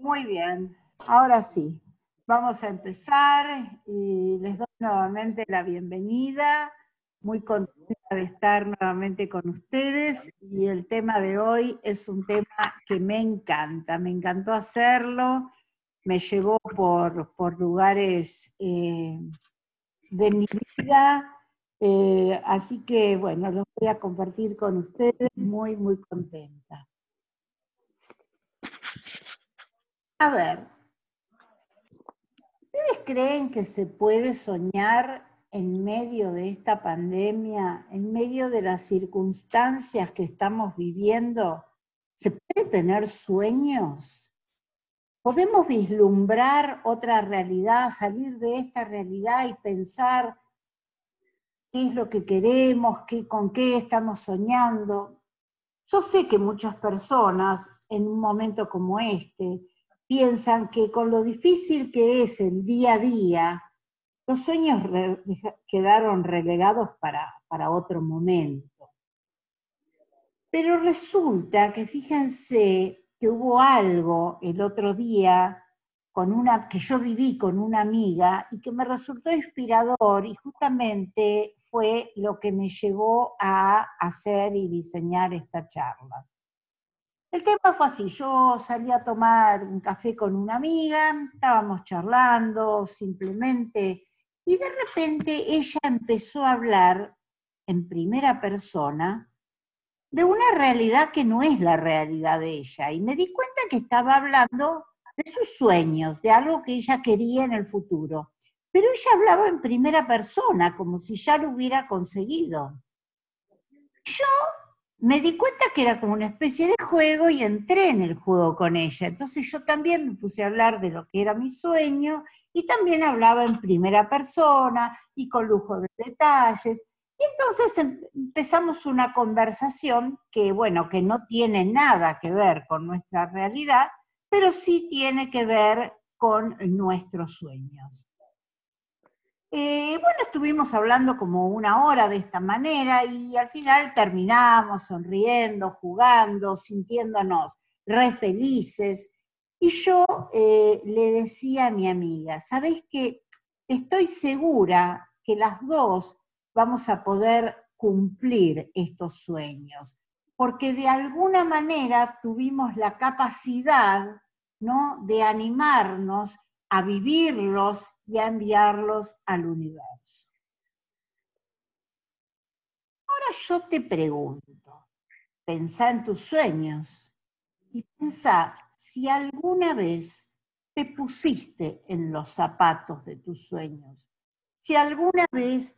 Muy bien, ahora sí, vamos a empezar y les doy nuevamente la bienvenida. Muy contenta de estar nuevamente con ustedes y el tema de hoy es un tema que me encanta, me encantó hacerlo, me llevó por, por lugares eh, de mi vida, eh, así que bueno, lo voy a compartir con ustedes, muy, muy contenta. A ver, ¿ustedes creen que se puede soñar en medio de esta pandemia, en medio de las circunstancias que estamos viviendo? ¿Se puede tener sueños? ¿Podemos vislumbrar otra realidad, salir de esta realidad y pensar qué es lo que queremos, qué, con qué estamos soñando? Yo sé que muchas personas en un momento como este piensan que con lo difícil que es el día a día, los sueños quedaron relegados para, para otro momento. Pero resulta que fíjense que hubo algo el otro día con una, que yo viví con una amiga y que me resultó inspirador y justamente fue lo que me llevó a hacer y diseñar esta charla. El tema fue así, yo salí a tomar un café con una amiga, estábamos charlando simplemente, y de repente ella empezó a hablar en primera persona de una realidad que no es la realidad de ella, y me di cuenta que estaba hablando de sus sueños, de algo que ella quería en el futuro. Pero ella hablaba en primera persona, como si ya lo hubiera conseguido. Yo me di cuenta que era como una especie de juego y entré en el juego con ella. Entonces yo también me puse a hablar de lo que era mi sueño y también hablaba en primera persona y con lujo de detalles. Y entonces em, empezamos una conversación que, bueno, que no tiene nada que ver con nuestra realidad, pero sí tiene que ver con nuestros sueños. Eh, bueno, estuvimos hablando como una hora de esta manera y al final terminamos sonriendo, jugando, sintiéndonos re felices. Y yo eh, le decía a mi amiga, ¿sabés qué? Estoy segura que las dos vamos a poder cumplir estos sueños, porque de alguna manera tuvimos la capacidad ¿no? de animarnos a vivirlos y a enviarlos al universo. Ahora yo te pregunto, pensá en tus sueños y pensá si alguna vez te pusiste en los zapatos de tus sueños, si alguna vez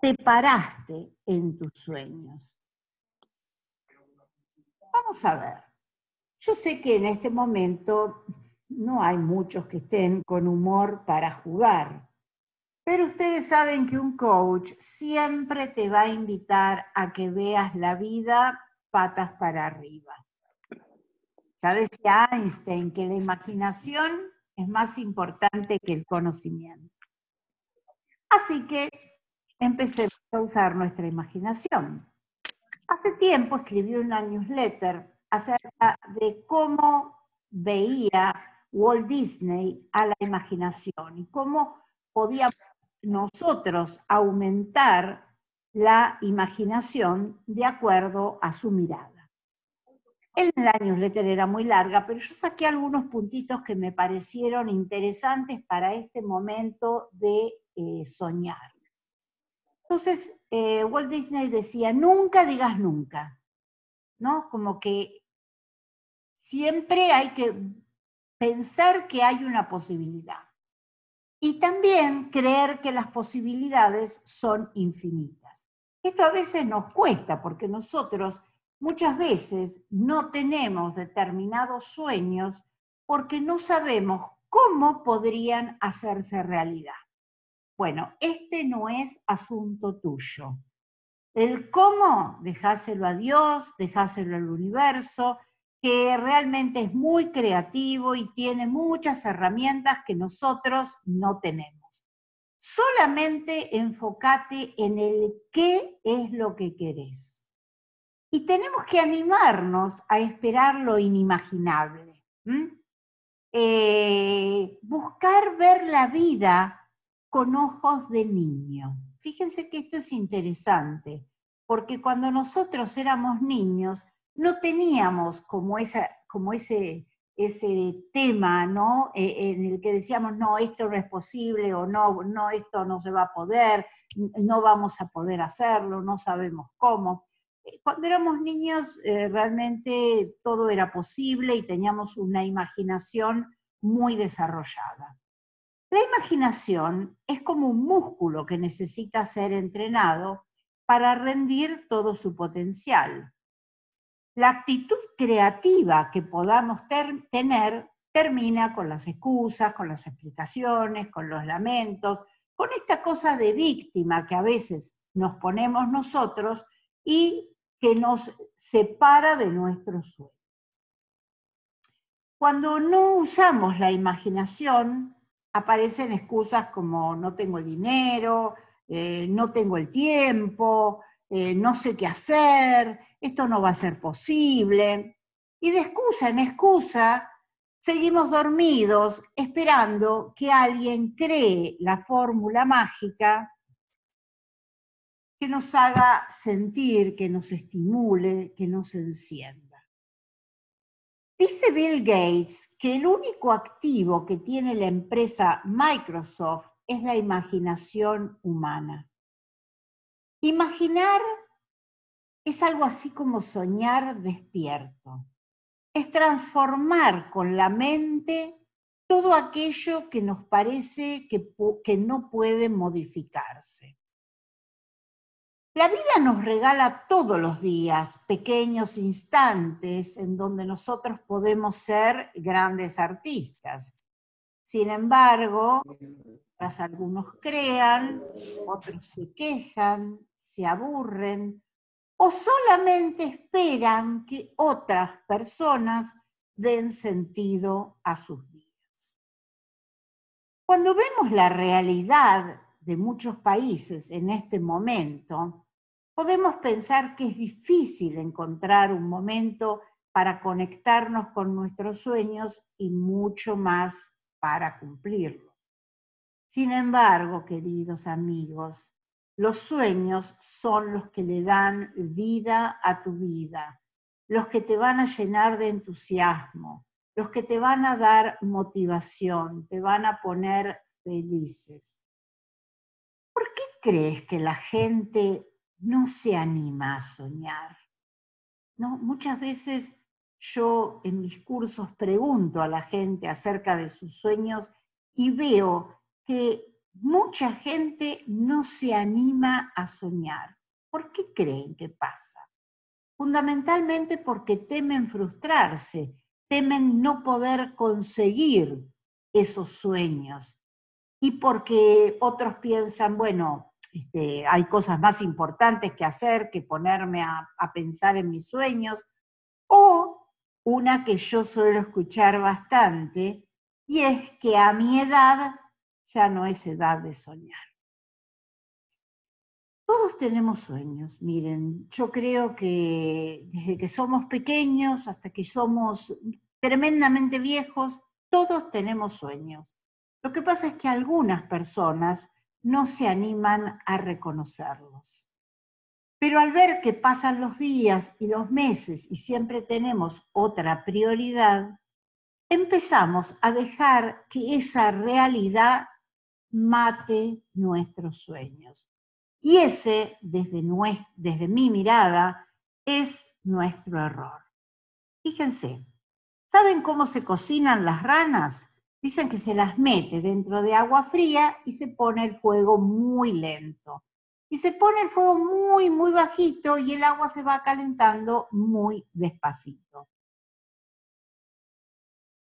te paraste en tus sueños. Vamos a ver. Yo sé que en este momento no hay muchos que estén con humor para jugar. Pero ustedes saben que un coach siempre te va a invitar a que veas la vida patas para arriba. Ya decía Einstein que la imaginación es más importante que el conocimiento. Así que empecemos a usar nuestra imaginación. Hace tiempo escribí una newsletter acerca de cómo veía Walt Disney a la imaginación y cómo podíamos nosotros aumentar la imaginación de acuerdo a su mirada. El la newsletter era muy larga, pero yo saqué algunos puntitos que me parecieron interesantes para este momento de eh, soñar. Entonces, eh, Walt Disney decía, nunca digas nunca, ¿no? Como que siempre hay que pensar que hay una posibilidad. Y también creer que las posibilidades son infinitas. Esto a veces nos cuesta porque nosotros muchas veces no tenemos determinados sueños porque no sabemos cómo podrían hacerse realidad. Bueno, este no es asunto tuyo. El cómo, dejáselo a Dios, dejáselo al universo, que realmente es muy creativo y tiene muchas herramientas que nosotros no tenemos. Solamente enfócate en el qué es lo que querés. Y tenemos que animarnos a esperar lo inimaginable. eh, buscar ver la vida con ojos de niño. Fíjense que esto es interesante, porque cuando nosotros éramos niños no teníamos como, como ese, ese tema, ¿no? Eh, en el que decíamos, no, esto no es posible, o no, no, esto no se va a poder, no vamos a poder hacerlo, no sabemos cómo. Eh, cuando éramos niños eh, realmente todo era posible y teníamos una imaginación muy desarrollada. La imaginación es como un músculo que necesita ser entrenado para rendir todo su potencial. La actitud creativa que podamos tener termina con las excusas, con las explicaciones, con los lamentos, con esta cosa de víctima que a veces nos ponemos nosotros y que nos separa de nuestro sueño. Cuando no usamos la imaginación, aparecen excusas como no tengo dinero, eh, no tengo el tiempo, eh, no sé qué hacer, esto no va a ser posible. Y de excusa en excusa, seguimos dormidos esperando que alguien cree la fórmula mágica que nos haga sentir, que nos estimule, que nos encienda. Dice Bill Gates que el único activo que tiene la empresa Microsoft es la imaginación humana. Imaginar es algo así como soñar despierto. Es transformar con la mente todo aquello que nos parece que, no puede modificarse. La vida nos regala todos los días pequeños instantes en donde nosotros podemos ser grandes artistas. Sin embargo, algunos crean, otros se quejan, se aburren o solamente esperan que otras personas den sentido a sus días. Cuando vemos la realidad de muchos países en este momento, podemos pensar que es difícil encontrar un momento para conectarnos con nuestros sueños y mucho más para cumplirlos. Sin embargo, queridos amigos, los sueños son los que le dan vida a tu vida, los que te van a llenar de entusiasmo, los que te van a dar motivación, te van a poner felices. ¿Por qué crees que la gente no se anima a soñar? ¿No? Muchas veces yo en mis cursos pregunto a la gente acerca de sus sueños y veo que mucha gente no se anima a soñar. ¿Por qué creen que pasa? Fundamentalmente porque temen frustrarse, temen no poder conseguir esos sueños, y porque otros piensan, bueno, este, hay cosas más importantes que hacer que ponerme a, a pensar en mis sueños, o una que yo suelo escuchar bastante, y es que a mi edad ya no es edad de soñar. Todos tenemos sueños, miren, yo creo que desde que somos pequeños hasta que somos tremendamente viejos, todos tenemos sueños. Lo que pasa es que algunas personas no se animan a reconocerlos. Pero al ver que pasan los días y los meses y siempre tenemos otra prioridad, empezamos a dejar que esa realidad mate nuestros sueños. Y ese, desde, desde mi mirada, es nuestro error. Fíjense, ¿saben cómo se cocinan las ranas? Dicen que se las mete dentro de agua fría y se pone el fuego muy lento. Y se pone el fuego muy, muy bajito y el agua se va calentando muy despacito.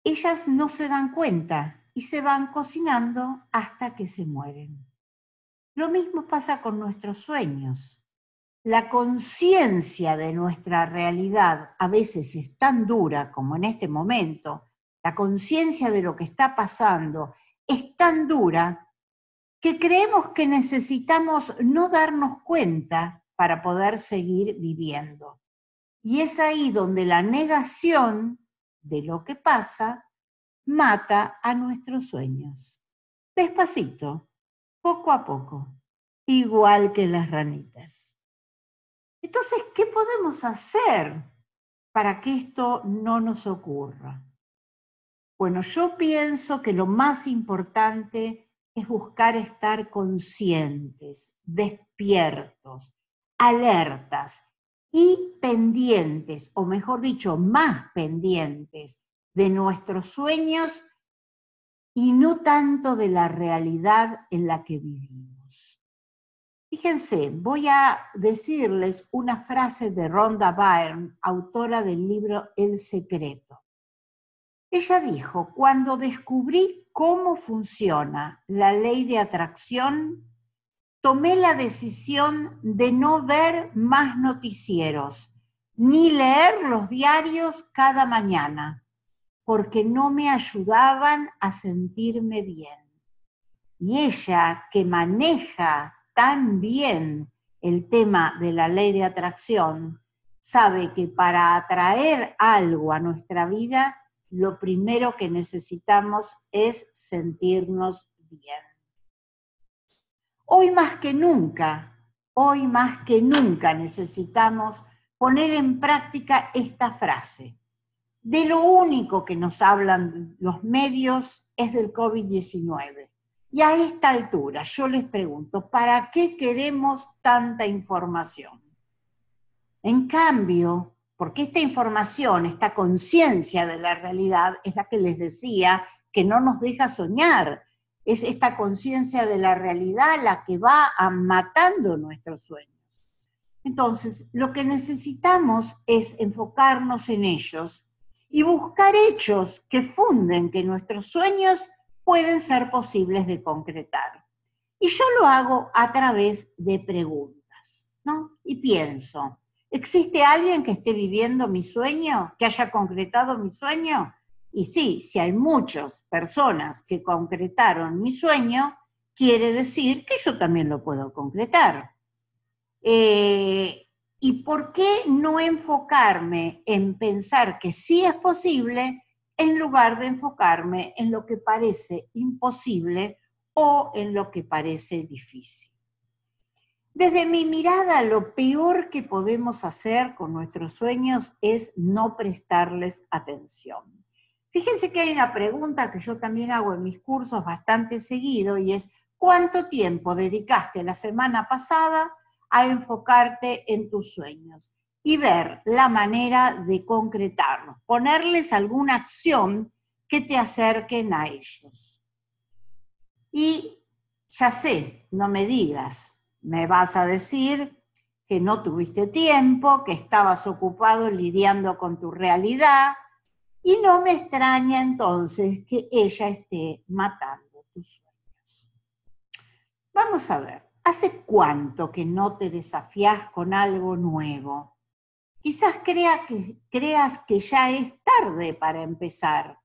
Ellas no se dan cuenta y se van cocinando hasta que se mueren. Lo mismo pasa con nuestros sueños. La conciencia de nuestra realidad a veces es tan dura como en este momento, la conciencia de lo que está pasando es tan dura que creemos que necesitamos no darnos cuenta para poder seguir viviendo. Y es ahí donde la negación de lo que pasa mata a nuestros sueños. Despacito, poco a poco, igual que las ranitas. Entonces, ¿qué podemos hacer para que esto no nos ocurra? Bueno, yo pienso que lo más importante es buscar estar conscientes, despiertos, alertas y pendientes, o mejor dicho, más pendientes de nuestros sueños y no tanto de la realidad en la que vivimos. Fíjense, voy a decirles una frase de Rhonda Byrne, autora del libro El Secreto. Ella dijo, cuando descubrí cómo funciona la ley de atracción, tomé la decisión de no ver más noticieros, ni leer los diarios cada mañana, porque no me ayudaban a sentirme bien. Y ella, que maneja tan bien el tema de la ley de atracción, sabe que para atraer algo a nuestra vida, lo primero que necesitamos es sentirnos bien. Hoy más que nunca, hoy más que nunca necesitamos poner en práctica esta frase. De lo único que nos hablan los medios es del COVID-19. Y a esta altura yo les pregunto, ¿para qué queremos tanta información? En cambio, porque esta información, esta conciencia de la realidad es la que les decía que no nos deja soñar. Es esta conciencia de la realidad la que va matando nuestros sueños. Entonces, lo que necesitamos es enfocarnos en ellos y buscar hechos que funden que nuestros sueños pueden ser posibles de concretar. Y yo lo hago a través de preguntas, ¿no? Y pienso, ¿Existe alguien que esté viviendo mi sueño, que haya concretado mi sueño? Y sí, si hay muchas personas que concretaron mi sueño, quiere decir que yo también lo puedo concretar. Eh, ¿Y por qué no enfocarme en pensar que sí es posible en lugar de enfocarme en lo que parece imposible o en lo que parece difícil? Desde mi mirada, lo peor que podemos hacer con nuestros sueños es no prestarles atención. Fíjense que hay una pregunta que yo también hago en mis cursos bastante seguido y es, ¿cuánto tiempo dedicaste la semana pasada a enfocarte en tus sueños? Y ver la manera de concretarlos, ponerles alguna acción que te acerquen a ellos. Y ya sé, no me digas, me vas a decir que no tuviste tiempo, que estabas ocupado lidiando con tu realidad, y no me extraña entonces que ella esté matando tus sueños. Vamos a ver, ¿hace cuánto que no te desafías con algo nuevo? Quizás creas que ya es tarde para empezar.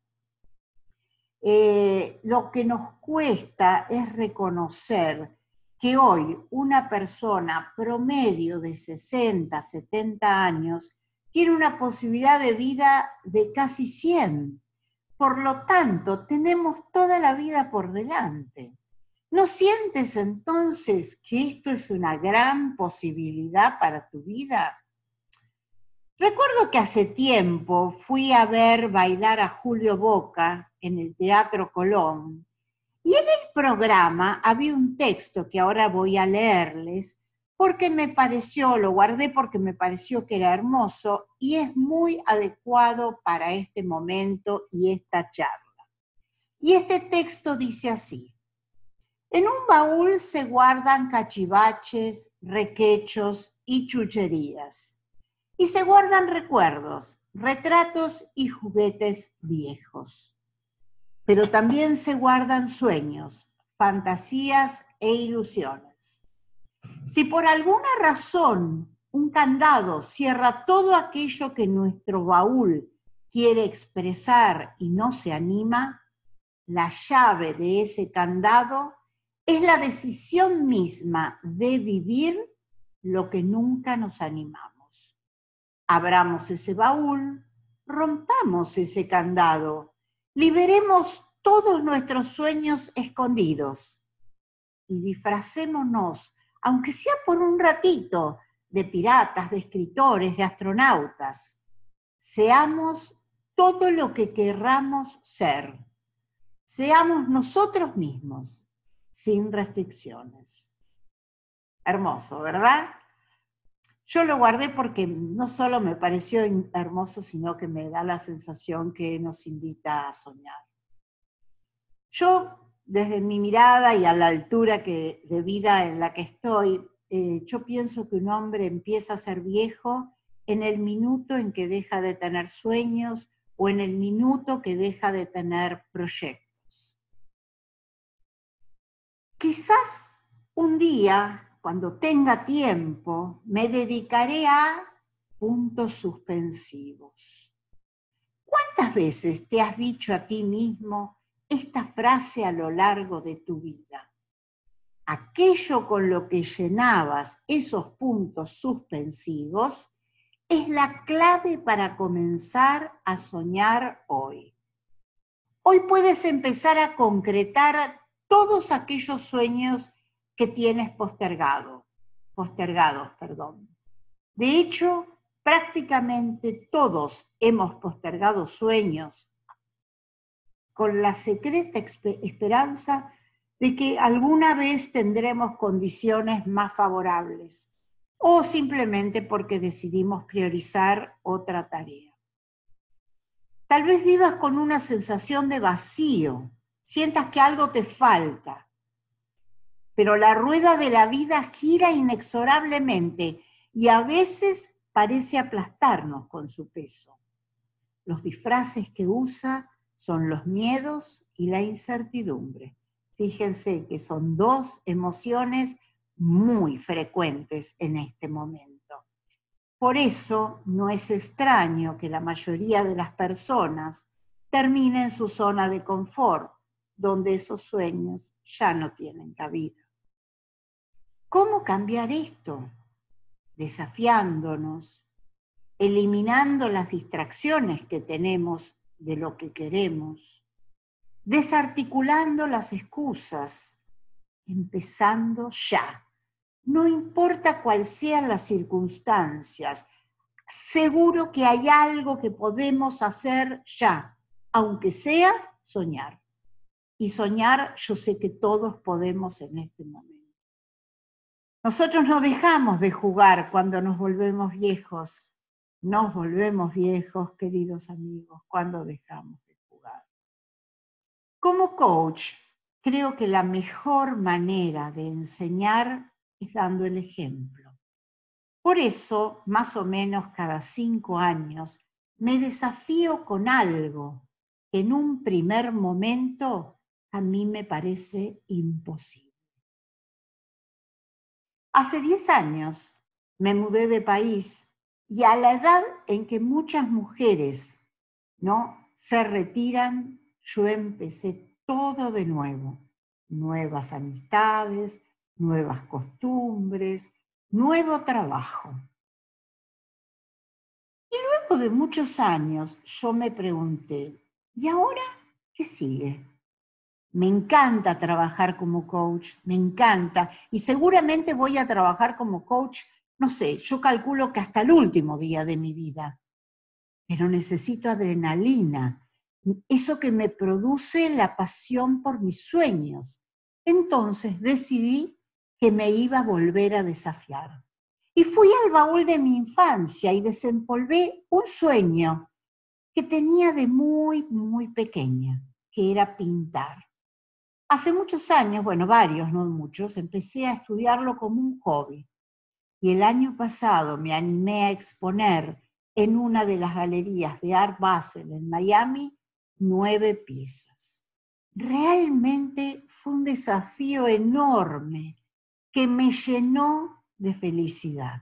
Eh, lo que nos cuesta es reconocer que hoy una persona promedio de 60, 70 años tiene una posibilidad de vida de casi 100. Por lo tanto, tenemos toda la vida por delante. ¿No sientes entonces que esto es una gran posibilidad para tu vida? Recuerdo que hace tiempo fui a ver bailar a Julio Boca en el Teatro Colón y en el programa había un texto que ahora voy a leerles porque me pareció, lo guardé porque me pareció que era hermoso y es muy adecuado para este momento y esta charla. Y este texto dice así, en un baúl se guardan cachivaches, requechos y chucherías. Y se guardan recuerdos, retratos y juguetes viejos pero también se guardan sueños, fantasías e ilusiones. Si por alguna razón un candado cierra todo aquello que nuestro baúl quiere expresar y no se anima, la llave de ese candado es la decisión misma de vivir lo que nunca nos animamos. Abramos ese baúl, rompamos ese candado Liberemos todos nuestros sueños escondidos y disfracémonos, aunque sea por un ratito, de piratas, de escritores, de astronautas. Seamos todo lo que querramos ser. Seamos nosotros mismos, sin restricciones. Hermoso, ¿verdad? Yo lo guardé porque no solo me pareció hermoso, sino que me da la sensación que nos invita a soñar. Yo, desde mi mirada y a la altura que, de vida en la que estoy, eh, yo pienso que un hombre empieza a ser viejo en el minuto en que deja de tener sueños o en el minuto que deja de tener proyectos. Quizás un día cuando tenga tiempo, me dedicaré a puntos suspensivos. ¿Cuántas veces te has dicho a ti mismo esta frase a lo largo de tu vida? Aquello con lo que llenabas esos puntos suspensivos es la clave para comenzar a soñar hoy. Hoy puedes empezar a concretar todos aquellos sueños que tienes postergado, postergados, perdón. De hecho, prácticamente todos hemos postergado sueños con la secreta esperanza de que alguna vez tendremos condiciones más favorables o simplemente porque decidimos priorizar otra tarea. Tal vez vivas con una sensación de vacío, sientas que algo te falta, pero la rueda de la vida gira inexorablemente y a veces parece aplastarnos con su peso. Los disfraces que usa son los miedos y la incertidumbre. Fíjense que son dos emociones muy frecuentes en este momento. Por eso no es extraño que la mayoría de las personas terminen en su zona de confort, donde esos sueños ya no tienen cabida. ¿Cómo cambiar esto? Desafiándonos, eliminando las distracciones que tenemos de lo que queremos, desarticulando las excusas, empezando ya. No importa cuáles sean las circunstancias, seguro que hay algo que podemos hacer ya, aunque sea soñar. Y soñar yo sé que todos podemos en este momento. Nosotros no dejamos de jugar cuando nos volvemos viejos. Nos volvemos viejos, queridos amigos, cuando dejamos de jugar. Como coach, creo que la mejor manera de enseñar es dando el ejemplo. Por eso, más o menos cada cinco años, me desafío con algo que en un primer momento a mí me parece imposible. Hace 10 años me mudé de país y a la edad en que muchas mujeres ¿no? se retiran, yo empecé todo de nuevo. Nuevas amistades, nuevas costumbres, nuevo trabajo. Y luego de muchos años yo me pregunté, ¿y ahora qué sigue? Me encanta trabajar como coach, me encanta. Y seguramente voy a trabajar como coach, no sé, yo calculo que hasta el último día de mi vida. Pero necesito adrenalina, eso que me produce la pasión por mis sueños. Entonces decidí que me iba a volver a desafiar. Y fui al baúl de mi infancia y desempolvé un sueño que tenía de muy, muy pequeña, que era pintar. Hace muchos años, bueno, varios, no muchos, empecé a estudiarlo como un hobby. Y el año pasado me animé a exponer en una de las galerías de Art Basel en Miami nueve piezas. Realmente fue un desafío enorme que me llenó de felicidad.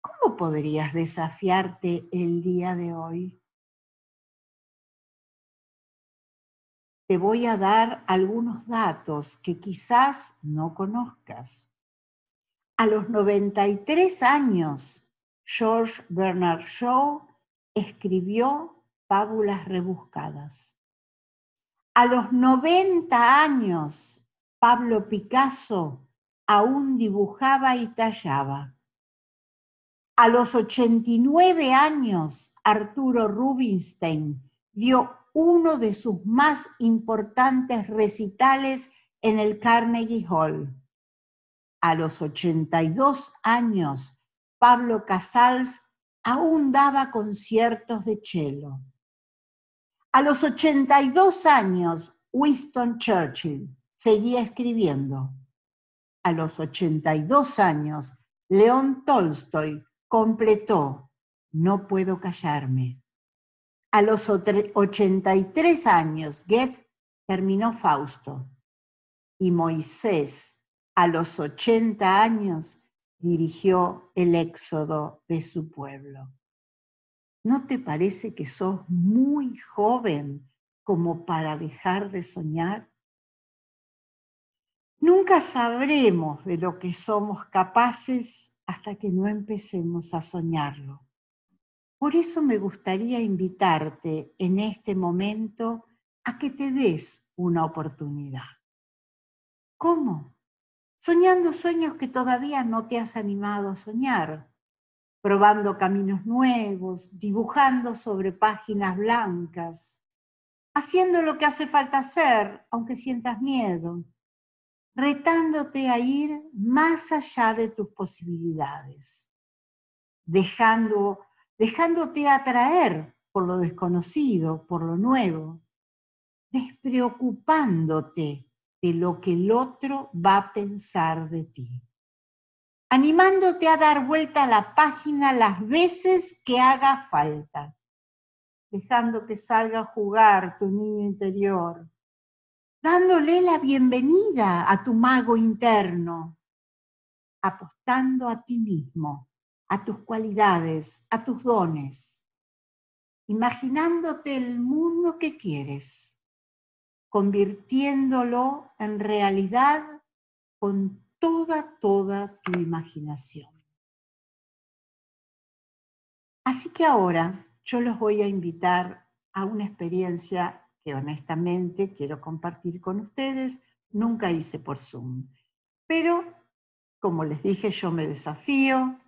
¿Cómo podrías desafiarte el día de hoy? Te voy a dar algunos datos que quizás no conozcas. A los 93 años, George Bernard Shaw escribió fábulas rebuscadas. A los 90 años, Pablo Picasso aún dibujaba y tallaba. A los 89 años, Arturo Rubinstein dio uno de sus más importantes recitales en el Carnegie Hall. A los 82 años, Pablo Casals aún daba conciertos de cello. A los 82 años, Winston Churchill seguía escribiendo. A los 82 años, León Tolstoy completó No puedo callarme. A los 83 años, Goethe terminó Fausto. Y Moisés, a los 80 años, dirigió el éxodo de su pueblo. ¿No te parece que sos muy joven como para dejar de soñar? Nunca sabremos de lo que somos capaces hasta que no empecemos a soñarlo. Por eso me gustaría invitarte en este momento a que te des una oportunidad. ¿Cómo? Soñando sueños que todavía no te has animado a soñar, probando caminos nuevos, dibujando sobre páginas blancas, haciendo lo que hace falta hacer, aunque sientas miedo, retándote a ir más allá de tus posibilidades, dejando, dejándote atraer por lo desconocido, por lo nuevo, despreocupándote de lo que el otro va a pensar de ti. Animándote a dar vuelta a la página las veces que haga falta, dejando que salga a jugar tu niño interior, dándole la bienvenida a tu mago interno, apostando a ti mismo, a tus cualidades, a tus dones, imaginándote el mundo que quieres convirtiéndolo en realidad con toda, toda tu imaginación. Así que ahora yo los voy a invitar a una experiencia que honestamente quiero compartir con ustedes. Nunca hice por Zoom, pero como les dije, yo me desafío,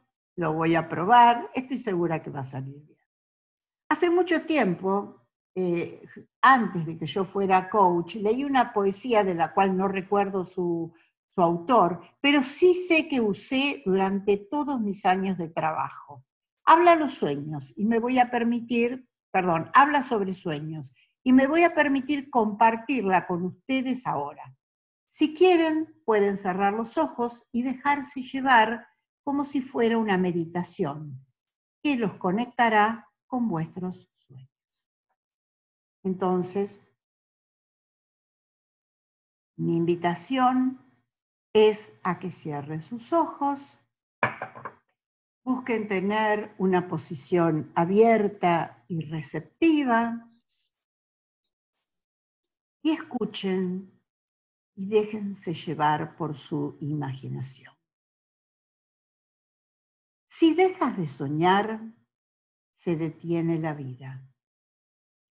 lo voy a probar, estoy segura que va a salir bien. Hace mucho tiempo eh, antes de que yo fuera coach, leí una poesía de la cual no recuerdo su, su autor, pero sí sé que usé durante todos mis años de trabajo. Habla los sueños y me voy a permitir, perdón, habla sobre sueños y me voy a permitir compartirla con ustedes ahora. Si quieren, pueden cerrar los ojos y dejarse llevar como si fuera una meditación que los conectará con vuestros sueños. Entonces, mi invitación es a que cierren sus ojos, busquen tener una posición abierta y receptiva y escuchen y déjense llevar por su imaginación. Si dejas de soñar, se detiene la vida.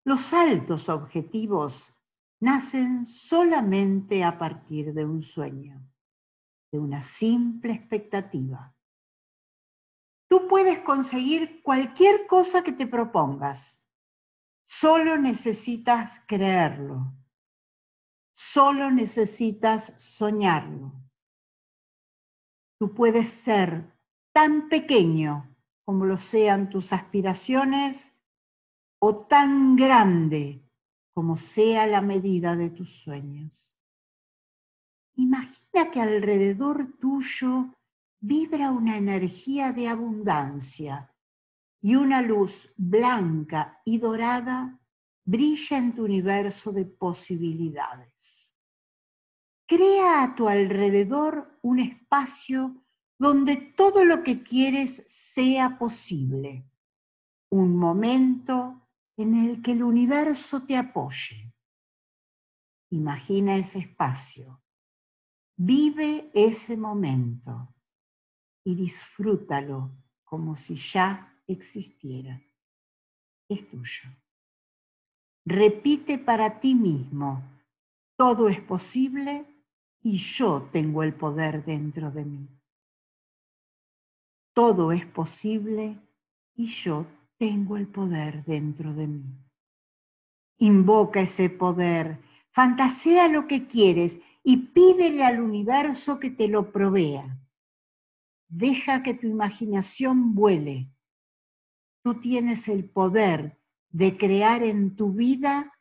Los altos objetivos nacen solamente a partir de un sueño, de una simple expectativa. Tú puedes conseguir cualquier cosa que te propongas. Solo necesitas creerlo. Solo necesitas soñarlo. Tú puedes ser tan pequeño como lo sean tus aspiraciones o tan grande como sea la medida de tus sueños. Imagina que alrededor tuyo vibra una energía de abundancia y una luz blanca y dorada brilla en tu universo de posibilidades. Crea a tu alrededor un espacio donde todo lo que quieres sea posible. Un momento en el que el universo te apoye. Imagina ese espacio, vive ese momento y disfrútalo como si ya existiera. Es tuyo. repite para ti mismo, todo es posible y yo tengo el poder dentro de mí. Todo es posible y yo tengo el poder dentro de mí. Invoca ese poder, fantasea lo que quieres y pídele al universo que te lo provea. Deja que tu imaginación vuele. Tú tienes el poder de crear en tu vida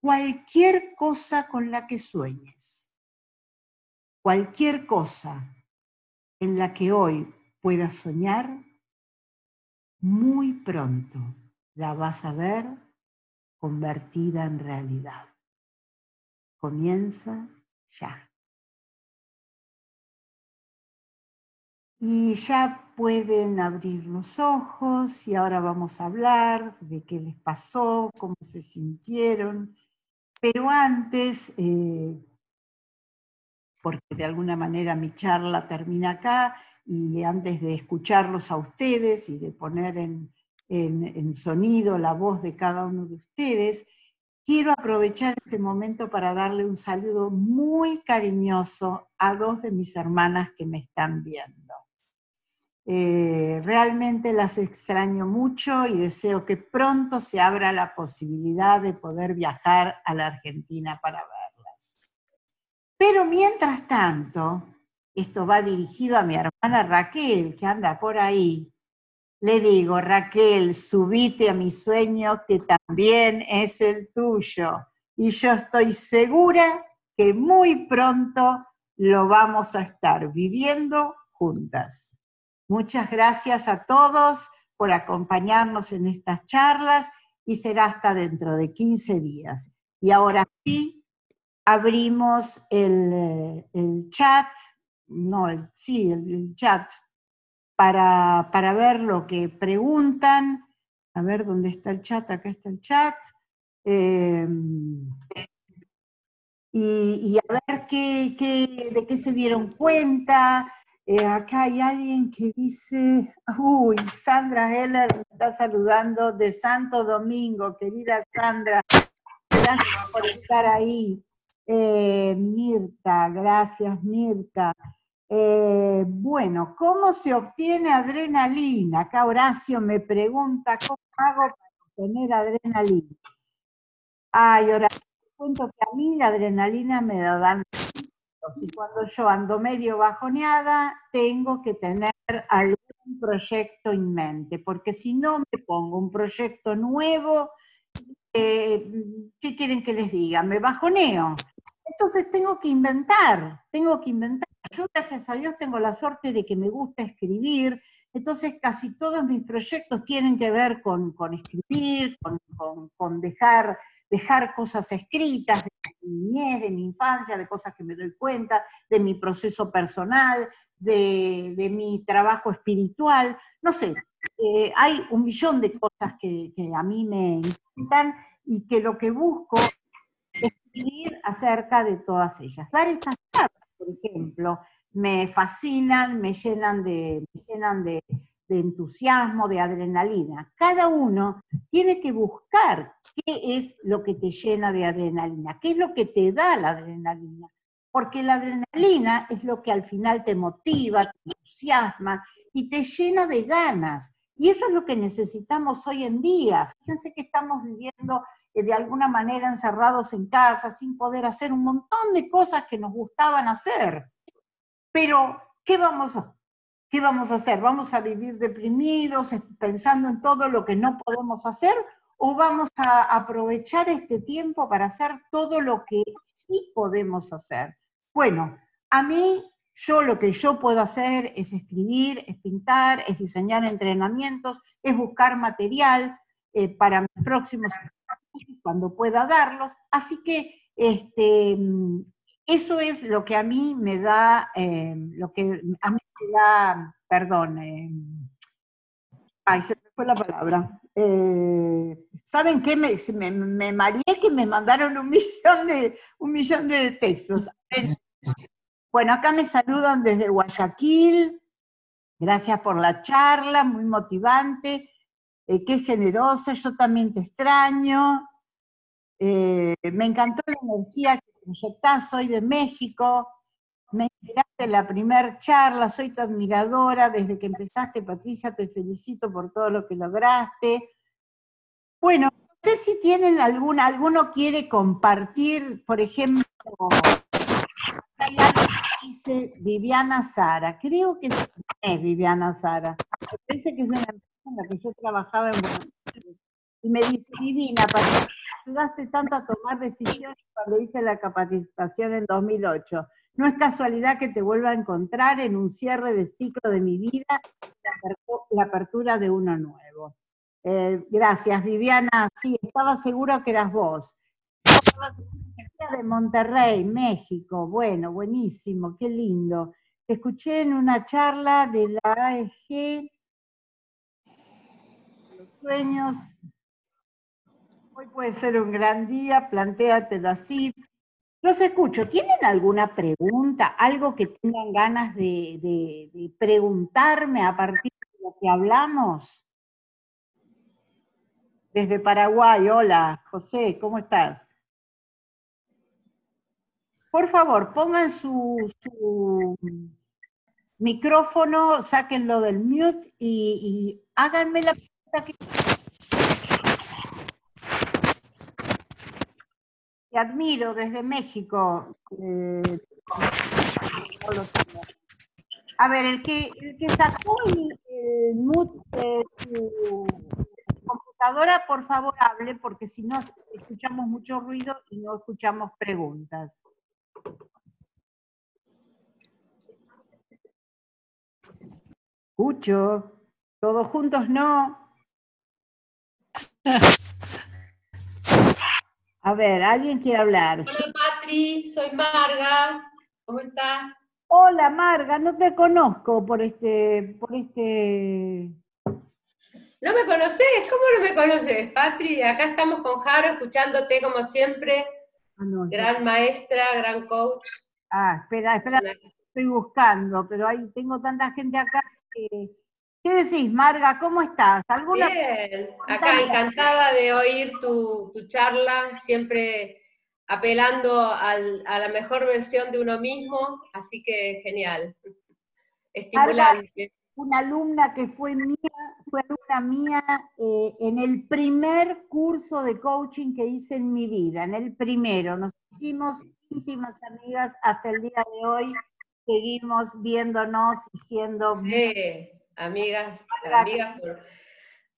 cualquier cosa con la que sueñes. Cualquier cosa en la que hoy puedas soñar, muy pronto la vas a ver convertida en realidad. Comienza ya. Y ya pueden abrir los ojos y ahora vamos a hablar de qué les pasó, cómo se sintieron. Pero antes, eh, porque de alguna manera mi charla termina acá, y antes de escucharlos a ustedes y de poner en, sonido la voz de cada uno de ustedes, quiero aprovechar este momento para darle un saludo muy cariñoso a dos de mis hermanas que me están viendo. Eh, realmente las extraño mucho y deseo que pronto se abra la posibilidad de poder viajar a la Argentina para verlas. Pero mientras tanto, esto va dirigido a mi hermana Raquel, que anda por ahí, le digo, Raquel, subite a mi sueño que también es el tuyo. Y yo estoy segura que muy pronto lo vamos a estar viviendo juntas. Muchas gracias a todos por acompañarnos en estas charlas y será hasta dentro de 15 días. Y ahora sí, abrimos el, el chat, no, el, sí, el chat para, ver lo que preguntan. A ver, ¿dónde está el chat? Acá está el chat. Em, y, a ver qué, de qué se dieron cuenta. Eh, acá hay alguien que dice, uy, Sandra Heller está saludando de Santo Domingo, querida Sandra, gracias por estar ahí. Eh, Mirta, gracias Mirta. Eh, bueno, ¿cómo se obtiene adrenalina? Acá Horacio me pregunta, ¿cómo hago para obtener adrenalina? Ay, Horacio, te cuento que a mí la adrenalina me da y cuando yo ando medio bajoneada, tengo que tener algún proyecto en mente, porque si no me pongo un proyecto nuevo, eh, ¿qué quieren que les diga? Me bajoneo. Entonces tengo que inventar, tengo que inventar. Yo, gracias a Dios, tengo la suerte de que me gusta escribir, entonces casi todos mis proyectos tienen que ver con, escribir, con, dejar, cosas escritas de mi niñez, de mi infancia, de cosas que me doy cuenta, de mi proceso personal, de, mi trabajo espiritual, no sé, eh, hay un millón de cosas que, a mí me encantan y que lo que busco es escribir acerca de todas ellas. Dar estas charlas ejemplo, me fascinan, me llenan de, llenan de, entusiasmo, de adrenalina. Cada uno tiene que buscar qué es lo que te llena de adrenalina, qué es lo que te da la adrenalina. Porque la adrenalina es lo que al final te motiva, te entusiasma y te llena de ganas. Y eso es lo que necesitamos hoy en día. Fíjense que estamos viviendo de alguna manera encerrados en casa, sin poder hacer un montón de cosas que nos gustaban hacer. Pero, ¿qué vamos a, qué vamos a hacer? ¿Vamos a vivir deprimidos, pensando en todo lo que no podemos hacer? ¿O vamos a aprovechar este tiempo para hacer todo lo que sí podemos hacer? Bueno, a mí, yo lo que yo puedo hacer es escribir, es pintar, es diseñar entrenamientos, es buscar material eh, para mis próximos cuando pueda darlos. Así que este, eso es lo que a mí me da, eh, lo que a mí me da, perdón, eh, ay, se me fue la palabra. Eh, ¿Saben qué? Me, me, me, mareé que me mandaron un millón de, un millón de textos. Bueno, acá me saludan desde Guayaquil. Gracias por la charla, muy motivante. Qué generosa, yo también te extraño. me encantó la energía que proyectás, soy de México, me inspiraste en la primer charla, soy tu admiradora desde que empezaste, Patricia, te felicito por todo lo que lograste. Bueno, no sé si tienen alguna, alguno quiere compartir, por ejemplo, hay algo que dice Viviana Sara, creo que es Viviana Sara, me parece que es una en la que yo trabajaba en Buenos Aires, y me dice, Divina, Patricia, ayudaste tanto a tomar decisiones cuando hice la capacitación en 2008. No es casualidad que te vuelva a encontrar en un cierre de ciclo de mi vida, la apertura de uno nuevo. Eh, gracias, Viviana. Sí, estaba segura que eras vos. De Monterrey, México. Bueno, buenísimo, qué lindo. Te escuché en una charla de la AEG, sueños. Hoy puede ser un gran día, plantéatelo así. Los escucho. ¿Tienen alguna pregunta, algo que tengan ganas de, preguntarme a partir de lo que hablamos? Desde Paraguay, hola, José, ¿cómo estás? Por favor, pongan su, micrófono, sáquenlo del mute y, y háganme la pregunta Te admiro desde México. Eh, a ver, el que, el que sacó el, mood de su computadora, por favor hable, porque si no escuchamos mucho ruido y no escuchamos preguntas. Escucho. Todos juntos no. A ver, ¿alguien quiere hablar? Hola Patri, soy Marga. ¿Cómo estás? Hola Marga, no te conozco por este, por este. ¿No me conoces? ¿Cómo no me conoces, Patri? Acá estamos con Jaro escuchándote como siempre. Ah, gran maestra, gran coach. Ah, espera, espera, estoy buscando, pero ahí tengo tanta gente acá que ¿Qué decís, Marga? ¿Cómo estás? ¿Alguna Bien, acá encantada de oír tu, charla, siempre apelando a la mejor versión de uno mismo, así que genial, estimulante. una alumna que fue mía, fue alumna mía eh, en el primer curso de coaching que hice en mi vida, en el primero. Nos hicimos íntimas amigas hasta el día de hoy, seguimos viéndonos y siendo... Sí amigas, amigas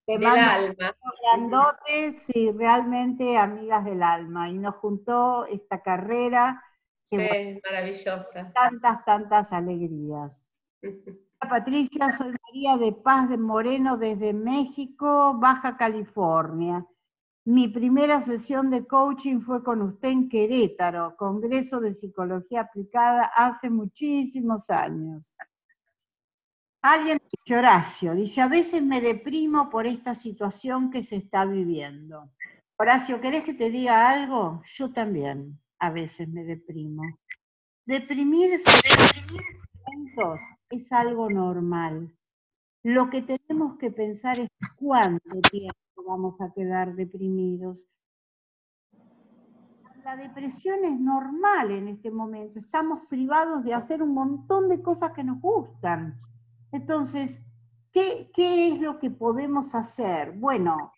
del alma. Grandotes, sí, realmente amigas del alma. Y nos juntó esta carrera. sí, maravillosa. Tantas, tantas alegrías. Patricia, soy María de Paz de Moreno desde México, Baja California. Mi primera sesión de coaching fue con usted en Querétaro, Congreso de Psicología Aplicada, hace muchísimos años. Alguien dice, Horacio, dice, a veces me deprimo por esta situación que se está viviendo. Horacio, ¿querés que te diga algo? Yo también a veces me deprimo. Deprimirse es algo normal. Lo que tenemos que pensar es cuánto tiempo vamos a quedar deprimidos. La depresión es normal en este momento. Estamos privados de hacer un montón de cosas que nos gustan. Entonces, ¿qué, es lo que podemos hacer? Bueno,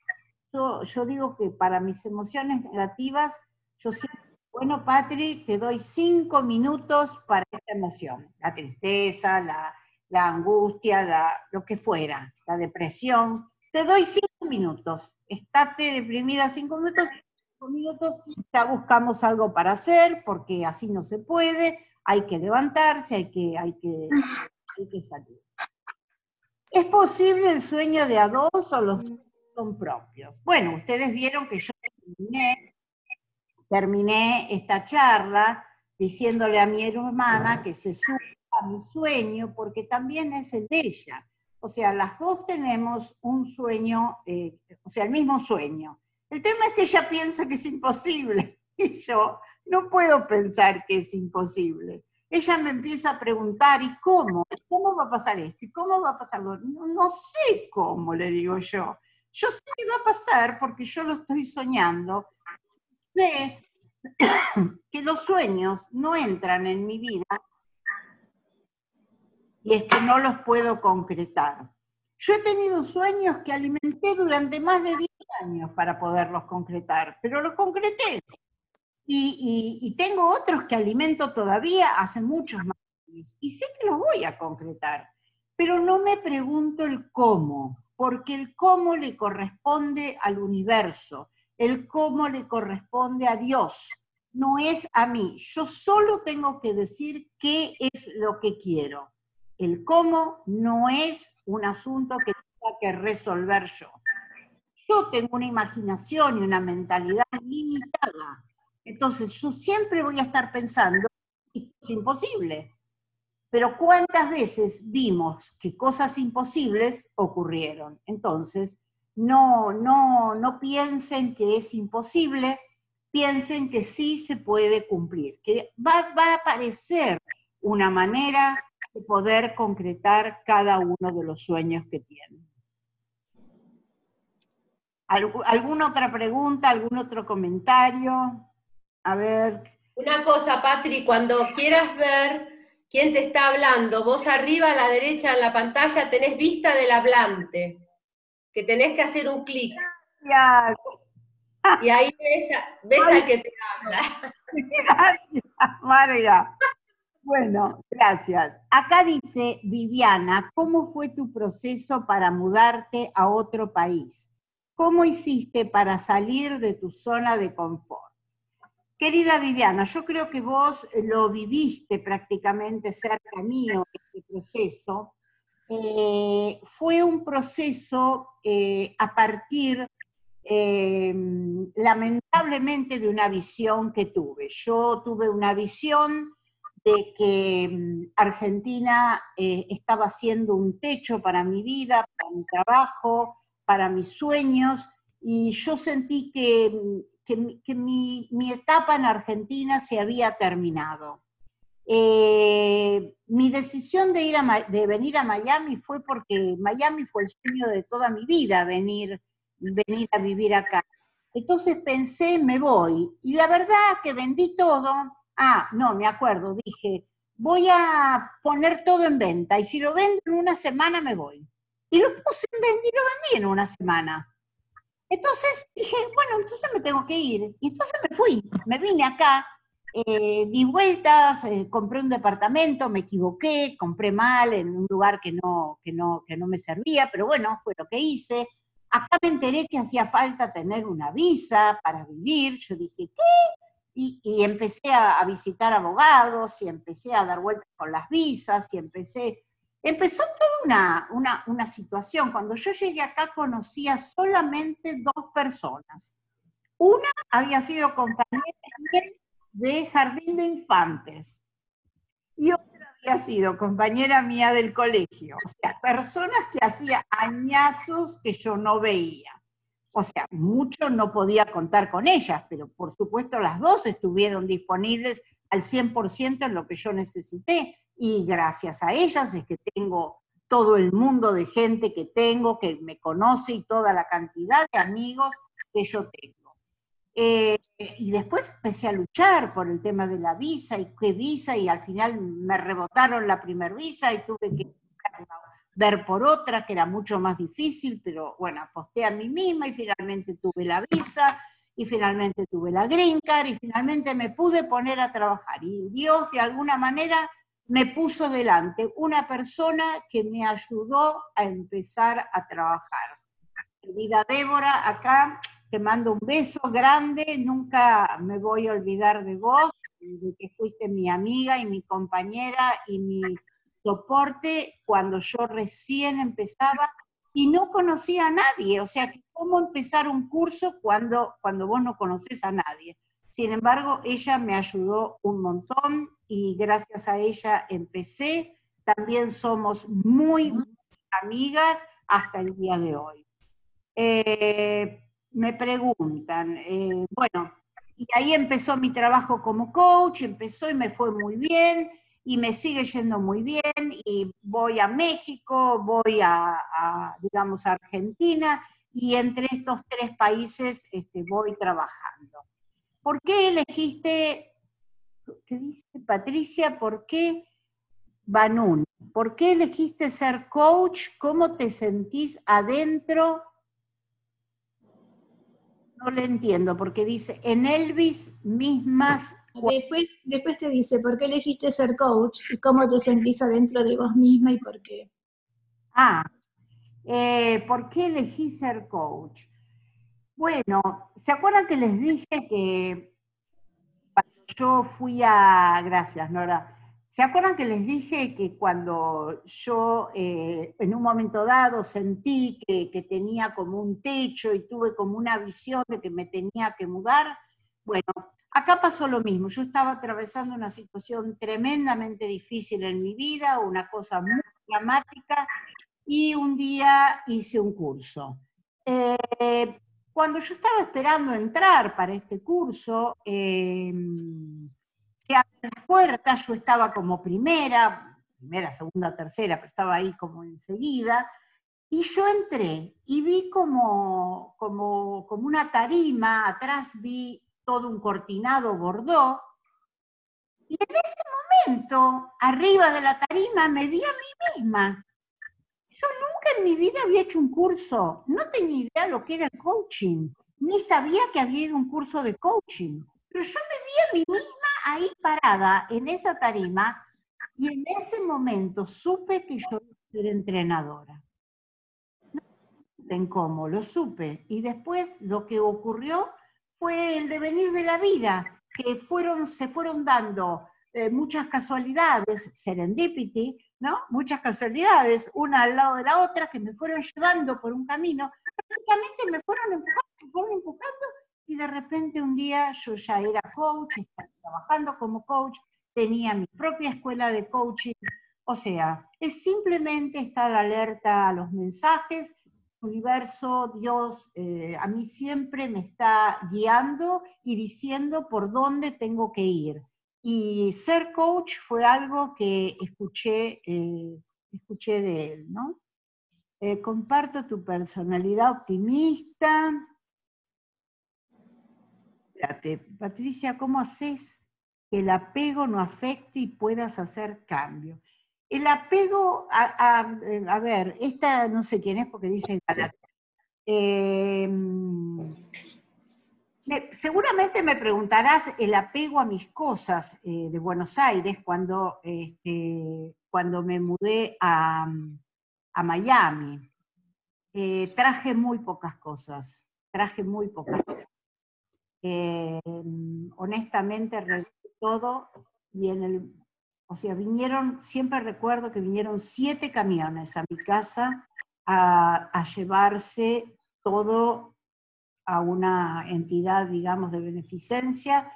yo, digo que para mis emociones negativas, yo siempre, bueno, Patri, te doy cinco minutos para esta emoción, la tristeza, la, angustia, lo que fuera, la depresión, te doy cinco minutos, estate deprimida cinco minutos, cinco minutos, ya buscamos algo para hacer, porque así no se puede, hay que levantarse, hay que, hay que, hay que salir. ¿Es posible el sueño de a dos o los son propios? Bueno, ustedes vieron que yo terminé, esta charla diciéndole a mi hermana que se suba a mi sueño porque también es el de ella. O sea, las dos tenemos un sueño, eh, o sea, el mismo sueño. El tema es que ella piensa que es imposible y yo no puedo pensar que es imposible ella me empieza a preguntar, ¿y cómo? ¿Cómo va a pasar esto? ¿Y cómo va a pasar No, sé cómo, le digo yo. Yo sé que va a pasar porque yo lo estoy soñando. Sé los sueños no entran en mi vida y es que no los puedo concretar. Yo he tenido sueños que alimenté durante más de 10 años para poderlos concretar, pero los concreté. Y, tengo otros que alimento todavía hace muchos más años y sé que los voy a concretar, pero no me pregunto el cómo, porque el cómo le corresponde al universo, el cómo le corresponde a Dios, no es a mí. Yo solo tengo que decir qué es lo que quiero. El cómo no es un asunto que tenga que resolver yo. Yo tengo una imaginación y una mentalidad limitada. Entonces yo siempre voy a estar pensando, es imposible. Pero ¿cuántas veces vimos que cosas imposibles ocurrieron? Entonces, no, no, no piensen que es imposible, piensen que sí se puede cumplir, que va, va a aparecer una manera de poder concretar cada uno de los sueños que tienen. ¿Alguna otra pregunta, algún otro comentario? A ver. Una cosa, Patri, cuando quieras ver quién te está hablando, vos arriba a la derecha en la pantalla tenés vista del hablante que tenés que hacer un clic. Y ahí ves, al que te habla. Gracias, María. Bueno, gracias. Acá dice Viviana, ¿cómo fue tu proceso para mudarte a otro país? ¿Cómo hiciste para salir de tu zona de confort? Querida Viviana, yo creo que vos lo viviste prácticamente cerca mío, este proceso, eh, fue un proceso eh, a partir, eh, lamentablemente, de una visión que tuve. Yo tuve una visión de que mm, Argentina estaba siendo un techo para mi vida, para mi trabajo, para mis sueños, y yo sentí que, mm, mi etapa en Argentina se había terminado. Eh, mi decisión de, ir a, de venir a Miami fue porque Miami fue el sueño de toda mi vida, venir, venir a vivir acá. Entonces pensé, me voy. Y la verdad que vendí todo. Ah, no, me acuerdo, dije, voy a poner todo en venta y si lo vendo en una semana me voy. Y lo puse en venta y lo vendí en una semana. Entonces dije, bueno, entonces me tengo que ir. Y entonces me fui, me vine acá eh, di vueltas, eh, compré un departamento, me equivoqué, compré mal en un lugar que no, que, no, que no me servía, pero bueno, fue lo que hice. Acá me enteré que hacía falta tener una visa para vivir. Yo dije, ¿qué? Y, empecé a, visitar abogados y empecé a dar vueltas con las visas y empecé... Empezó toda una, una, una situación. Cuando yo llegué acá conocía solamente dos personas. Una había sido compañera de Jardín de Infantes. Y otra había sido compañera mía del colegio. O sea, personas que hacía añazos que yo no veía. O sea, mucho no podía contar con ellas, pero por supuesto las dos estuvieron disponibles al 100% en lo que yo necesité. Y gracias a ellas es que tengo todo el mundo de gente que tengo, que me conoce y toda la cantidad de amigos que yo tengo. Eh, y después empecé a luchar por el tema de la visa y qué visa, y al final me rebotaron la primer visa y tuve que ver por otra, que era mucho más difícil, pero bueno, aposté a mí misma y finalmente tuve la visa, y finalmente tuve la green card, y finalmente me pude poner a trabajar. Y Dios de alguna manera me puso delante una persona que me ayudó a empezar a trabajar. Querida Débora, acá te mando un beso grande, nunca me voy a olvidar de vos, de que fuiste mi amiga y mi compañera y mi soporte cuando yo recién empezaba y no conocía a nadie, o sea, ¿cómo empezar un curso cuando, cuando vos no conoces a nadie? Sin embargo, ella me ayudó un montón y gracias a ella empecé. También somos muy, amigas hasta el día de hoy. Eh, me preguntan, eh, bueno, y ahí empezó mi trabajo como coach, empezó y me fue muy bien, y me sigue yendo muy bien, y voy a México, voy a, digamos, a Argentina, y entre estos tres países este, voy trabajando. ¿Por qué elegiste ¿qué dice Patricia? ¿Por qué Banún? ¿Por qué elegiste ser coach? ¿Cómo te sentís adentro? No le entiendo, porque dice, en Elvis mismas... Después, después te dice, ¿por qué elegiste ser coach? ¿Y cómo te sentís adentro de vos misma y por qué? Ah, eh, ¿por qué elegí ser coach? Bueno, ¿se acuerdan que les dije que cuando yo fui a... Gracias, Nora. ¿Se acuerdan que les dije que cuando yo eh, en un momento dado sentí que, que, tenía como un techo y tuve como una visión de que me tenía que mudar? Bueno, acá pasó lo mismo. Yo estaba atravesando una situación tremendamente difícil en mi vida, una cosa muy dramática, y un día hice un curso. Eh, cuando yo estaba esperando entrar para este curso, eh, se abren las puertas, yo estaba como primera, primera, segunda, tercera, pero estaba ahí como enseguida, y yo entré y vi como, como, como una tarima, atrás vi todo un cortinado bordó, y en ese momento, arriba de la tarima, me vi a mí misma. En mi vida había hecho un curso, no tenía idea lo que era el coaching, ni sabía que había ido un curso de coaching. Pero yo me vi a mí misma ahí parada en esa tarima y en ese momento supe que yo iba a ser entrenadora. No en cómo, lo supe. Y después lo que ocurrió fue el devenir de la vida, que fueron, se fueron dando eh, muchas casualidades, serendipity, ¿no? Muchas casualidades, una al lado de la otra, que me fueron llevando por un camino, prácticamente me fueron empujando, me fueron empujando, y de repente un día yo ya era coach, estaba trabajando como coach, tenía mi propia escuela de coaching, o sea, es simplemente estar alerta a los mensajes, universo, Dios, eh, a mí siempre me está guiando y diciendo por dónde tengo que ir. Y ser coach fue algo que escuché, eh, escuché de él, ¿no? Eh, comparto tu personalidad optimista. Espérate, Patricia, ¿cómo haces que el apego no afecte y puedas hacer cambios? El apego, a, ver, esta no sé quién es porque dice eh, seguramente me preguntarás el apego a mis cosas eh, de Buenos Aires cuando, este, cuando me mudé a, Miami. Eh, traje muy pocas cosas, traje muy pocas cosas. Eh, honestamente, todo y en el, o sea, vinieron, siempre recuerdo que vinieron siete camiones a mi casa a, a llevarse todo a una entidad, digamos, de beneficencia,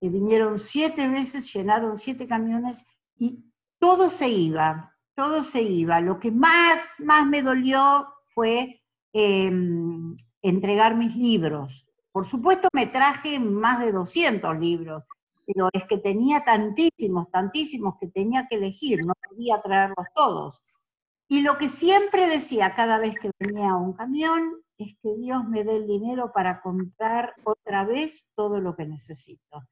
que vinieron siete veces, llenaron siete camiones y todo se iba, todo se iba. Lo que más, más me dolió fue em, entregar mis libros. Por supuesto me traje más de 200 libros, pero es que tenía tantísimos, tantísimos que tenía que elegir, no podía traerlos todos. Y lo que siempre decía cada vez que venía un camión es que Dios me dé el dinero para comprar otra vez todo lo que necesito.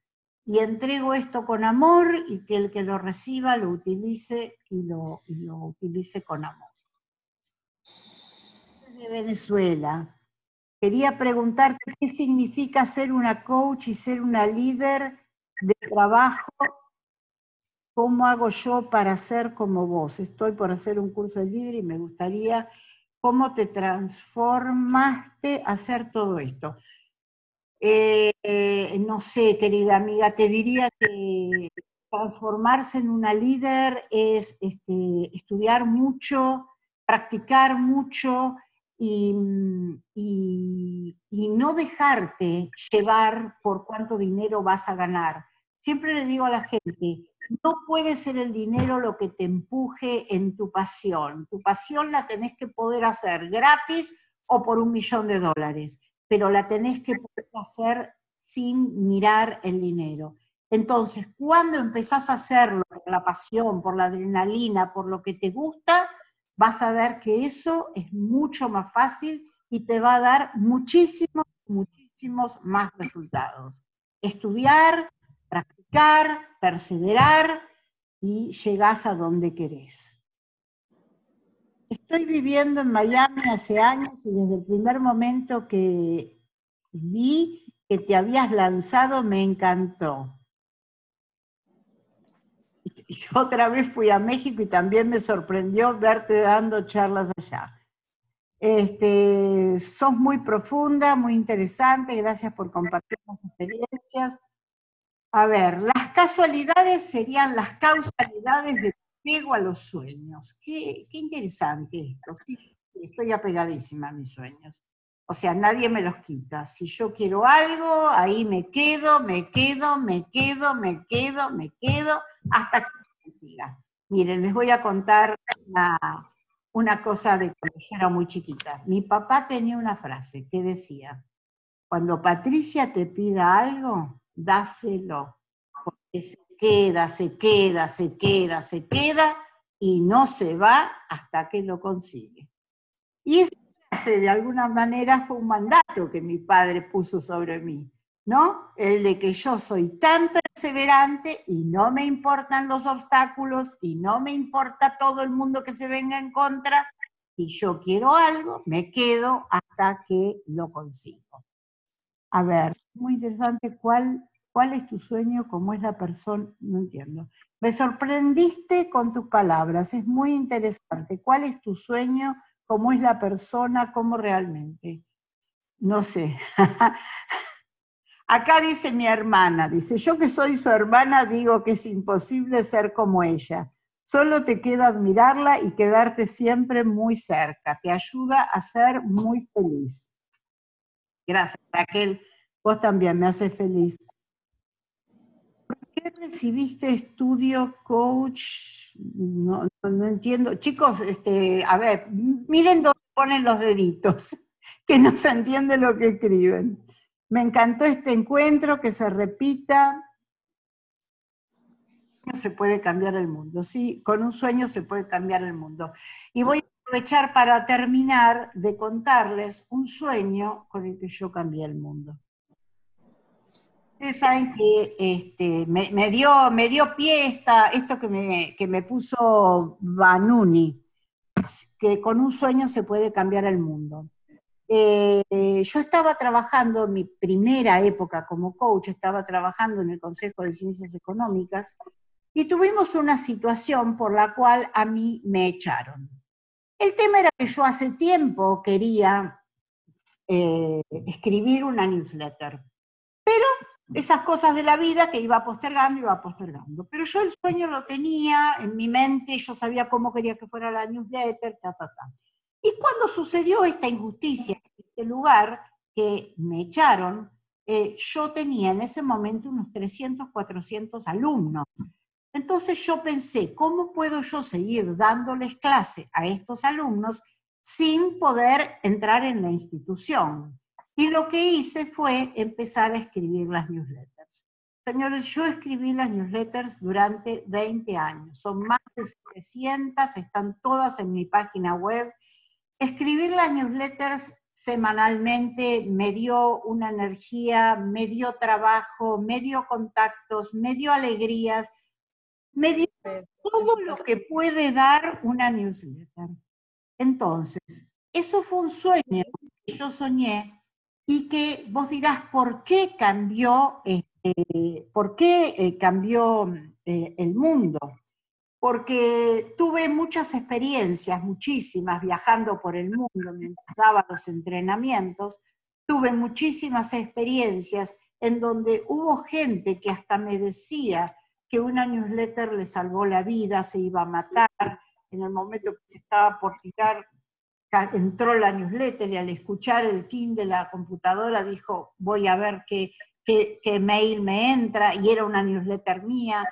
Y entrego esto con amor y que el que lo reciba lo utilice y lo, lo utilice con amor. De Venezuela. Quería preguntarte qué significa ser una coach y ser una líder de trabajo. ¿Cómo hago yo para ser como vos? Estoy por hacer un curso de líder y me gustaría cómo te transformaste a hacer todo esto. Eh, no sé, querida amiga, te diría que transformarse en una líder es este, estudiar mucho, practicar mucho y, y, no dejarte llevar por cuánto dinero vas a ganar. Siempre le digo a la gente, no puede ser el dinero lo que te empuje en tu pasión. Tu pasión la tenés que poder hacer gratis o por un millón de dólares, pero la tenés que poder hacer sin mirar el dinero. Entonces, cuando empezás a hacerlo por la pasión, por la adrenalina, por lo que te gusta, vas a ver que eso es mucho más fácil y te va a dar muchísimos, muchísimos más resultados. Estudiar, perseverar y llegás a donde querés. Estoy viviendo en Miami hace años y desde el primer momento que vi que te habías lanzado me encantó. Otra vez fui a México y también me sorprendió verte dando charlas allá. Este, sos muy profunda, muy interesante, gracias por compartir las experiencias. A ver, las casualidades serían las causalidades de apego a los sueños. Qué, interesante esto. estoy apegadísima a mis sueños. O sea, nadie me los quita. Si yo quiero algo, ahí me quedo, me quedo, me quedo, me quedo, me quedo, hasta que consiga. Miren, les voy a contar una, cosa de cuando era muy chiquita. Mi papá tenía una frase que decía, cuando Patricia te pida algo, dáselo, porque se queda, se queda, se queda, se queda y no se va hasta que lo consigue. Y ese de alguna manera fue un mandato que mi padre puso sobre mí, ¿no? El de que yo soy tan perseverante y no me importan los obstáculos y no me importa todo el mundo que se venga en contra, y yo quiero algo, me quedo hasta que lo consigo. A ver, muy interesante, ¿cuál, cuál es tu sueño? ¿Cómo es la persona? No entiendo. Me sorprendiste con tus palabras, es muy interesante. ¿Cuál es tu sueño? ¿Cómo es la persona? ¿Cómo realmente? No sé. Acá dice mi hermana, dice, yo que soy su hermana digo que es imposible ser como ella. Solo te queda admirarla y quedarte siempre muy cerca. Te ayuda a ser muy feliz. Gracias, Raquel. Vos también me haces feliz. ¿Por qué recibiste estudio coach? No, entiendo. Chicos, este, a ver, miren dónde ponen los deditos, que no se entiende lo que escriben. Me encantó este encuentro, que se repita. Se puede cambiar el mundo, sí, con un sueño se puede cambiar el mundo. Y voy aprovechar para terminar de contarles un sueño con el que yo cambié el mundo. Ustedes saben que este, me, dio, me dio pie esto que me, que me puso Banuni, que con un sueño se puede cambiar el mundo. Eh, yo estaba trabajando en mi primera época como coach, estaba trabajando en el Consejo de Ciencias Económicas y tuvimos una situación por la cual a mí me echaron. El tema era que yo hace tiempo quería eh, escribir una newsletter, pero esas cosas de la vida que iba postergando, iba postergando. Pero yo el sueño lo tenía en mi mente, yo sabía cómo quería que fuera la newsletter, ta, ta, ta. Y cuando sucedió esta injusticia este lugar, que me echaron, eh, yo tenía en ese momento unos 300, 400 alumnos. Entonces yo pensé, ¿cómo puedo yo seguir dándoles clase a estos alumnos sin poder entrar en la institución? Y lo que hice fue empezar a escribir las newsletters. Señores, yo escribí las newsletters durante 20 años. Son más de 700, están todas en mi página web. Escribir las newsletters semanalmente me dio una energía, me dio trabajo, me dio contactos, me dio alegrías, me dio todo lo que puede dar una newsletter. Entonces, eso fue un sueño que yo soñé y que vos dirás, ¿por qué cambió, este, por qué, eh, cambió eh, el mundo? Porque tuve muchas experiencias, muchísimas, viajando por el mundo mientras daba los entrenamientos, tuve muchísimas experiencias en donde hubo gente que hasta me decía, que una newsletter le salvó la vida, se iba a matar, en el momento que se estaba por tirar, entró la newsletter y al escuchar el tin de la computadora dijo, voy a ver qué, qué, mail me entra, y era una newsletter mía.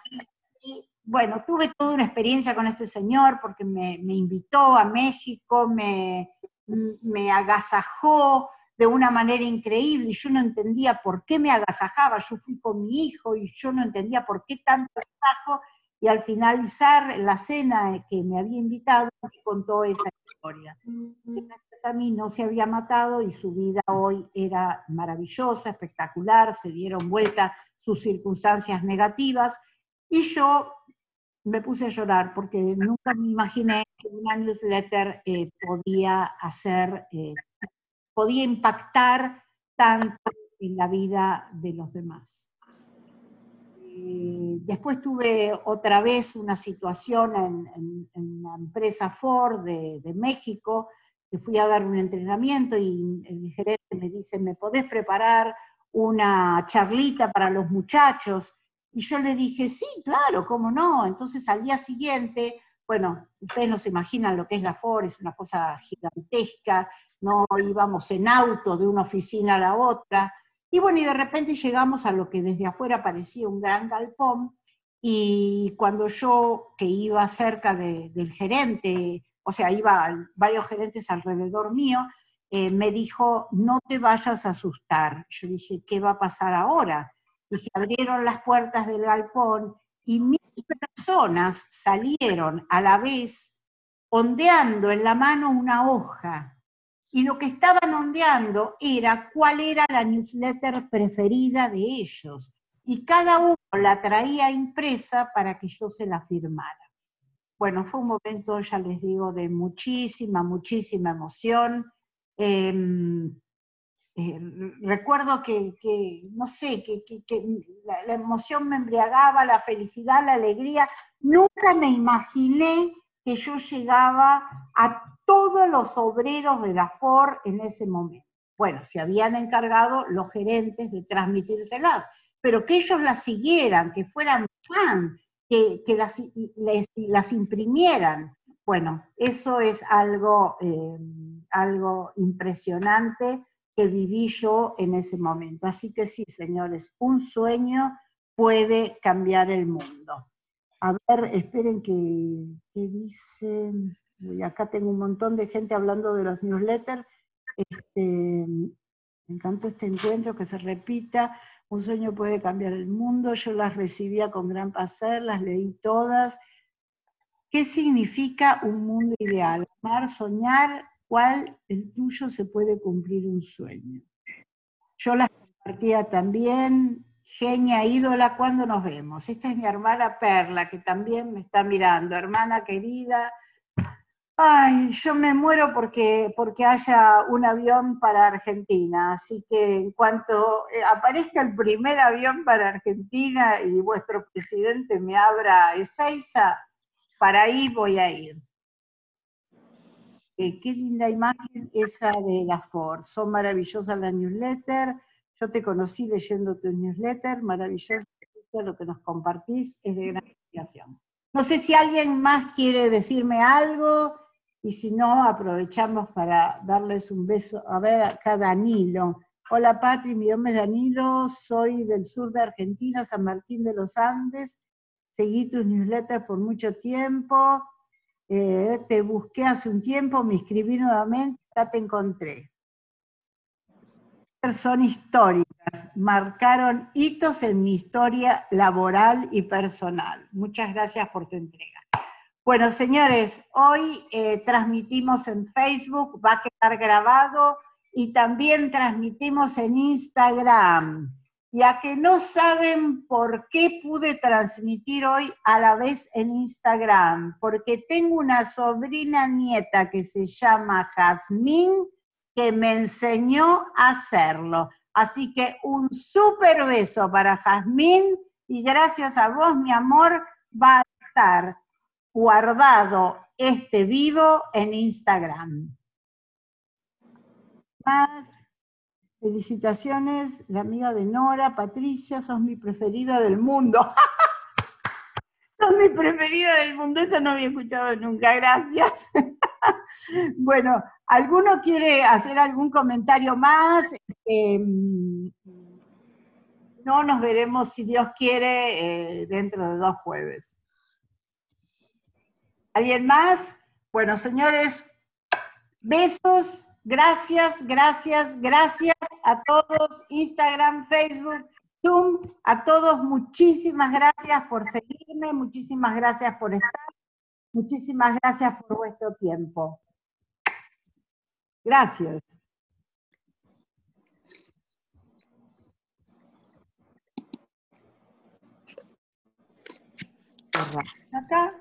Y bueno, tuve toda una experiencia con este señor porque me, me invitó a México, me, me agasajó, de una manera increíble y yo no entendía por qué me agasajaba, yo fui con mi hijo y yo no entendía por qué tanto agasajo y al finalizar la cena que me había invitado me contó esa historia. gracias a mí no se había matado y su vida hoy era maravillosa, espectacular, se dieron vuelta sus circunstancias negativas, y yo me puse a llorar porque nunca me imaginé que una newsletter eh, podía hacer, eh, podía impactar tanto en la vida de los demás. Después tuve otra vez una situación en, la empresa Ford de, de, México, que fui a dar un entrenamiento y el gerente me dice, ¿me podés preparar una charlita para los muchachos? Y yo le dije, sí, claro, cómo no. Entonces al día siguiente, bueno, ustedes no se imaginan lo que es la FOR, es una cosa gigantesca, no íbamos en auto de una oficina a la otra. Y bueno, y de repente llegamos a lo que desde afuera parecía un gran galpón, y cuando yo, que iba cerca del gerente, o sea, iba varios gerentes alrededor mío, eh, me dijo, no te vayas a asustar. Yo dije, ¿qué va a pasar ahora? y se abrieron las puertas del galpón y mil personas salieron a la vez ondeando en la mano una hoja. Y lo que estaban ondeando era cuál era la newsletter preferida de ellos. Y cada uno la traía impresa para que yo se la firmara. Bueno, fue un momento, ya les digo, de muchísima, muchísima emoción. Em, eh, recuerdo que, no sé, que, la, emoción me embriagaba, la felicidad, la alegría. Nunca me imaginé que yo llegaba a todos los obreros de la FOR en ese momento. Bueno, se habían encargado los gerentes de transmitírselas, pero que ellos las siguieran, que fueran fan, que, las, imprimieran. Bueno, eso es algo, eh, algo impresionante que viví yo en ese momento. Así que sí, señores, un sueño puede cambiar el mundo. A ver, esperen que, dicen. Acá tengo un montón de gente hablando de los newsletters. Este, me encantó este encuentro, que se repita. Un sueño puede cambiar el mundo. Yo las recibía con gran placer, las leí todas. ¿Qué significa un mundo ideal? Amar, soñar cuál el tuyo se puede cumplir un sueño. Yo las compartía también, genia, ídola, ¿cuándo nos vemos? Esta es mi hermana Perla, que también me está mirando, hermana querida. Ay, yo me muero porque, porque haya un avión para Argentina, así que en cuanto eh, aparezca el primer avión para Argentina y vuestro presidente me abra Ezeiza, para ahí voy a ir. Eh, qué linda imagen esa de la Ford. Son maravillosas las newsletters. Yo te conocí leyendo tu newsletter, maravilloso lo que nos compartís, es de gran inspiración. No sé si alguien más quiere decirme algo, y si no, aprovechamos para darles un beso. A ver, acá Danilo. Hola Patri, mi nombre es Danilo, soy del sur de Argentina, San Martín de los Andes. Seguí tus newsletters por mucho tiempo eh, te busqué hace un tiempo, me inscribí nuevamente, ya te encontré. Son históricas, marcaron hitos en mi historia laboral y personal. Muchas gracias por tu entrega. Bueno, señores, hoy eh, transmitimos en Facebook, va a quedar grabado, y también transmitimos en Instagram ya que no saben por qué pude transmitir hoy a la vez en Instagram, porque tengo una sobrina nieta que se llama Jazmín que me enseñó a hacerlo. Así que un súper beso para Jazmín y gracias a vos, mi amor, va a estar guardado este vivo en Instagram. Más Felicitaciones, la amiga de Nora, Patricia, sos mi preferida del mundo. sos mi preferida del mundo, eso no había escuchado nunca, gracias. bueno, ¿alguno quiere hacer algún comentario más? Em, no nos veremos, si Dios quiere, eh, dentro de dos jueves. ¿Alguien más? Bueno, señores, besos. Gracias, gracias, gracias a todos, Instagram, Facebook, Zoom, a todos muchísimas gracias por seguirme, muchísimas gracias por estar, muchísimas gracias por vuestro tiempo. Gracias. Acá